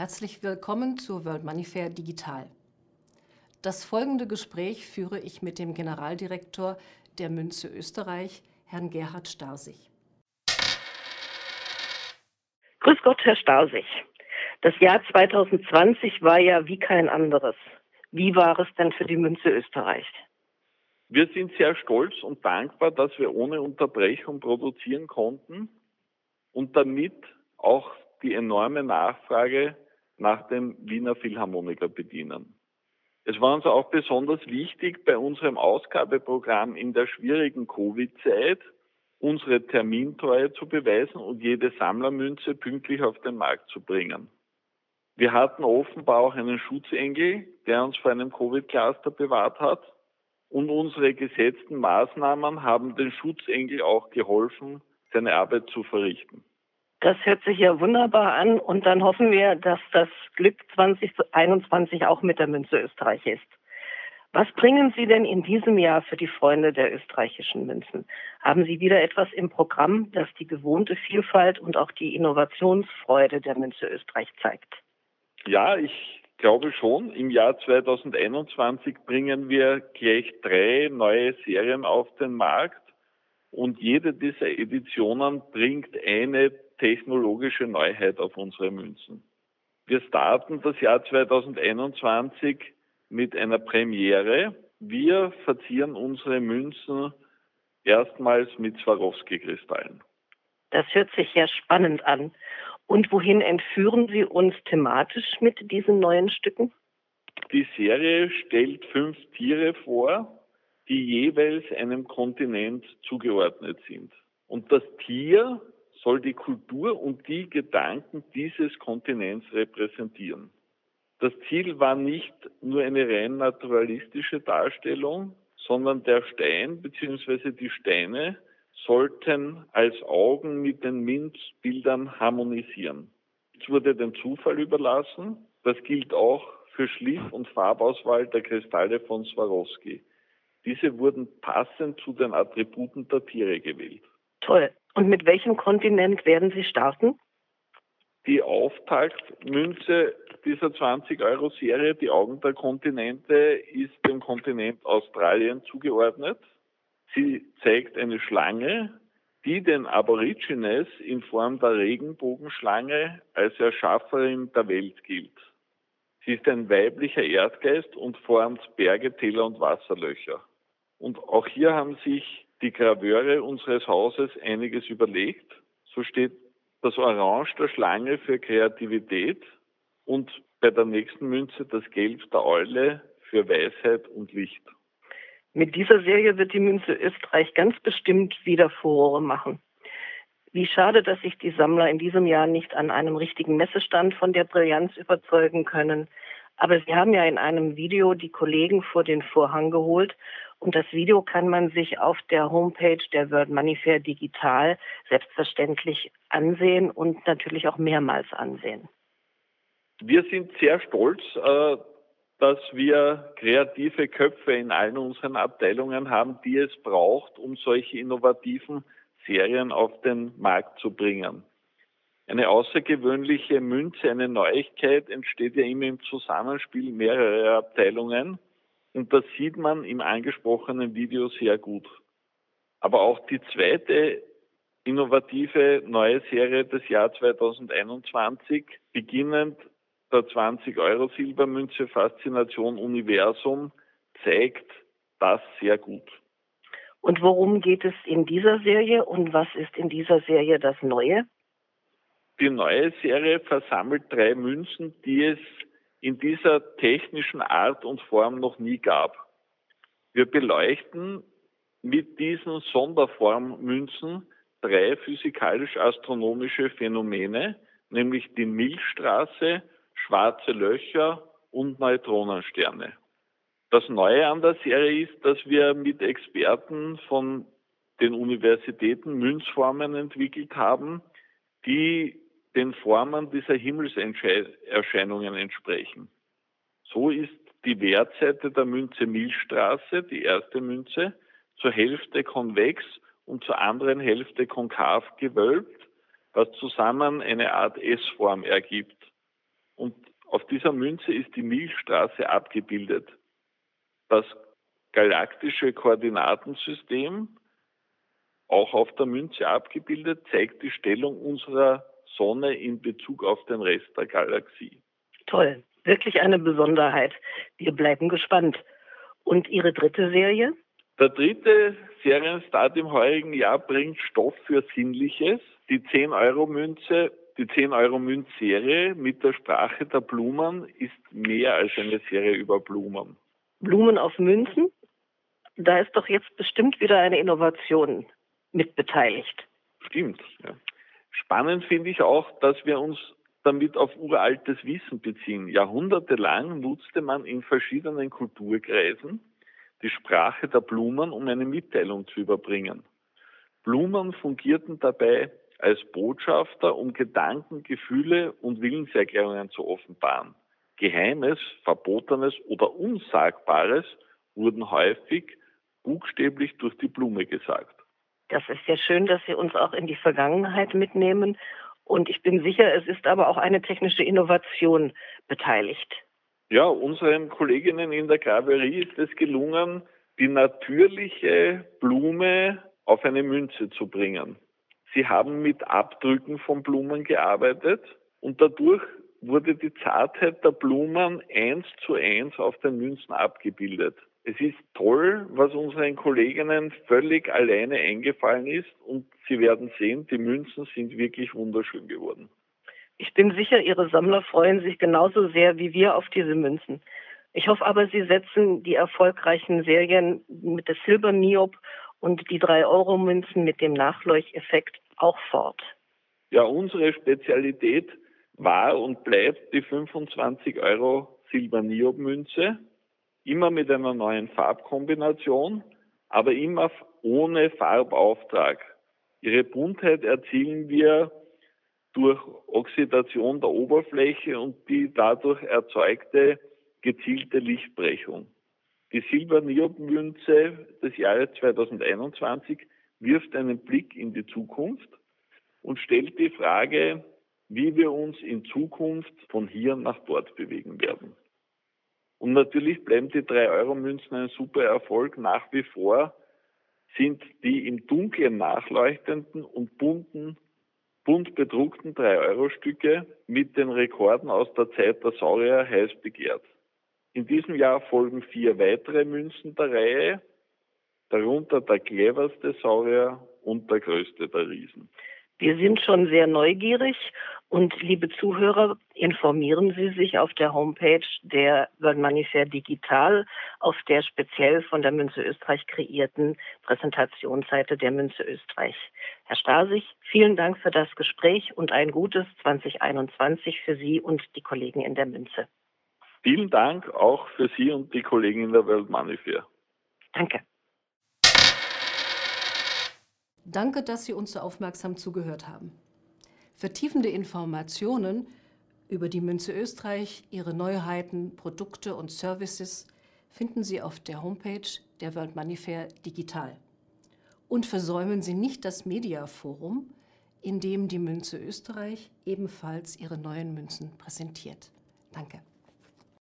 Herzlich willkommen zur World Money Fair Digital. Das folgende Gespräch führe ich mit dem Generaldirektor der Münze Österreich, Herrn Gerhard Starsig. Grüß Gott, Herr Starsig. Das Jahr 2020 war ja wie kein anderes. Wie war es denn für die Münze Österreich? Wir sind sehr stolz und dankbar, dass wir ohne Unterbrechung produzieren konnten und damit auch die enorme Nachfrage nach dem Wiener Philharmoniker bedienen. Es war uns auch besonders wichtig, bei unserem Ausgabeprogramm in der schwierigen Covid-Zeit unsere Termintreue zu beweisen und jede Sammlermünze pünktlich auf den Markt zu bringen. Wir hatten offenbar auch einen Schutzengel, der uns vor einem Covid-Cluster bewahrt hat. Und unsere gesetzten Maßnahmen haben den Schutzengel auch geholfen, seine Arbeit zu verrichten. Das hört sich ja wunderbar an und dann hoffen wir, dass das Glück 2021 auch mit der Münze Österreich ist. Was bringen Sie denn in diesem Jahr für die Freunde der österreichischen Münzen? Haben Sie wieder etwas im Programm, das die gewohnte Vielfalt und auch die Innovationsfreude der Münze Österreich zeigt? Ja, ich glaube schon. Im Jahr 2021 bringen wir gleich drei neue Serien auf den Markt und jede dieser Editionen bringt eine technologische Neuheit auf unsere Münzen. Wir starten das Jahr 2021 mit einer Premiere. Wir verzieren unsere Münzen erstmals mit Swarovski-Kristallen. Das hört sich ja spannend an. Und wohin entführen Sie uns thematisch mit diesen neuen Stücken? Die Serie stellt fünf Tiere vor, die jeweils einem Kontinent zugeordnet sind. Und das Tier soll die Kultur und die Gedanken dieses Kontinents repräsentieren. Das Ziel war nicht nur eine rein naturalistische Darstellung, sondern der Stein bzw. die Steine sollten als Augen mit den Minzbildern harmonisieren. Es wurde dem Zufall überlassen. Das gilt auch für Schliff- und Farbauswahl der Kristalle von Swarovski. Diese wurden passend zu den Attributen der Tiere gewählt. Toll. Und mit welchem Kontinent werden Sie starten? Die Auftaktmünze dieser 20-Euro-Serie, die Augen der Kontinente, ist dem Kontinent Australien zugeordnet. Sie zeigt eine Schlange, die den Aborigines in Form der Regenbogenschlange als Erschafferin der Welt gilt. Sie ist ein weiblicher Erdgeist und formt Berge, Täler und Wasserlöcher. Und auch hier haben sich die Graveure unseres Hauses einiges überlegt. So steht das Orange der Schlange für Kreativität und bei der nächsten Münze das Gelb der Eule für Weisheit und Licht. Mit dieser Serie wird die Münze Österreich ganz bestimmt wieder Furore machen. Wie schade, dass sich die Sammler in diesem Jahr nicht an einem richtigen Messestand von der Brillanz überzeugen können. Aber sie haben ja in einem Video die Kollegen vor den Vorhang geholt und das Video kann man sich auf der Homepage der World Money Fair digital selbstverständlich ansehen und natürlich auch mehrmals ansehen. Wir sind sehr stolz, äh, dass wir kreative Köpfe in allen unseren Abteilungen haben, die es braucht, um solche innovativen Serien auf den Markt zu bringen. Eine außergewöhnliche Münze, eine Neuigkeit entsteht ja immer im Zusammenspiel mehrerer Abteilungen. Und das sieht man im angesprochenen Video sehr gut. Aber auch die zweite innovative neue Serie des Jahr 2021, beginnend der 20 Euro Silbermünze Faszination Universum, zeigt das sehr gut. Und worum geht es in dieser Serie und was ist in dieser Serie das Neue? Die neue Serie versammelt drei Münzen, die es in dieser technischen Art und Form noch nie gab. Wir beleuchten mit diesen Sonderformmünzen drei physikalisch-astronomische Phänomene, nämlich die Milchstraße, schwarze Löcher und Neutronensterne. Das Neue an der Serie ist, dass wir mit Experten von den Universitäten Münzformen entwickelt haben, die den Formen dieser Himmelserscheinungen entsprechen. So ist die Wertseite der Münze Milchstraße, die erste Münze, zur Hälfte konvex und zur anderen Hälfte konkav gewölbt, was zusammen eine Art S-Form ergibt. und auf dieser Münze ist die Milchstraße abgebildet. Das galaktische Koordinatensystem, auch auf der Münze abgebildet, zeigt die Stellung unserer Sonne in Bezug auf den Rest der Galaxie. Toll, wirklich eine Besonderheit. Wir bleiben gespannt. Und Ihre dritte Serie? Der dritte Serienstart im heurigen Jahr bringt Stoff für Sinnliches. Die 10-Euro-Münze, die 10-Euro-Münzserie mit der Sprache der Blumen ist mehr als eine Serie über Blumen. Blumen auf Münzen? Da ist doch jetzt bestimmt wieder eine Innovation mitbeteiligt. Stimmt. Ja. Spannend finde ich auch, dass wir uns damit auf uraltes Wissen beziehen. Jahrhundertelang nutzte man in verschiedenen Kulturkreisen die Sprache der Blumen, um eine Mitteilung zu überbringen. Blumen fungierten dabei als Botschafter, um Gedanken, Gefühle und Willenserklärungen zu offenbaren. Geheimes, Verbotenes oder Unsagbares wurden häufig buchstäblich durch die Blume gesagt. Das ist ja schön, dass Sie uns auch in die Vergangenheit mitnehmen. Und ich bin sicher, es ist aber auch eine technische Innovation beteiligt. Ja, unseren Kolleginnen in der Graverie ist es gelungen, die natürliche Blume auf eine Münze zu bringen. Sie haben mit Abdrücken von Blumen gearbeitet und dadurch wurde die Zartheit der Blumen eins zu eins auf den Münzen abgebildet. Es ist toll, was unseren Kolleginnen völlig alleine eingefallen ist und Sie werden sehen, die Münzen sind wirklich wunderschön geworden. Ich bin sicher, Ihre Sammler freuen sich genauso sehr wie wir auf diese Münzen. Ich hoffe aber, Sie setzen die erfolgreichen Serien mit der Silber Niop und die 3-Euro-Münzen mit dem Nachleuchteffekt auch fort. Ja, unsere Spezialität war und bleibt die 25 Euro Silber Niop Münze immer mit einer neuen Farbkombination, aber immer ohne Farbauftrag. Ihre Buntheit erzielen wir durch Oxidation der Oberfläche und die dadurch erzeugte gezielte Lichtbrechung. Die Silber-Niob-Münze des Jahres 2021 wirft einen Blick in die Zukunft und stellt die Frage, wie wir uns in Zukunft von hier nach dort bewegen werden. Und natürlich bleiben die 3-Euro-Münzen ein super Erfolg. Nach wie vor sind die im Dunkeln nachleuchtenden und bunten, bunt bedruckten 3-Euro-Stücke mit den Rekorden aus der Zeit der Saurier heiß begehrt. In diesem Jahr folgen vier weitere Münzen der Reihe, darunter der cleverste Saurier und der größte der Riesen. Wir sind schon sehr neugierig und liebe Zuhörer, informieren Sie sich auf der Homepage der World Money Fair Digital auf der speziell von der Münze Österreich kreierten Präsentationsseite der Münze Österreich. Herr Stasig, vielen Dank für das Gespräch und ein gutes 2021 für Sie und die Kollegen in der Münze. Vielen Dank auch für Sie und die Kollegen in der World Money Fair. Danke. Danke, dass Sie uns so aufmerksam zugehört haben. Vertiefende Informationen über die Münze Österreich, ihre Neuheiten, Produkte und Services finden Sie auf der Homepage der World Money Fair digital. Und versäumen Sie nicht das Mediaforum, in dem die Münze Österreich ebenfalls ihre neuen Münzen präsentiert. Danke.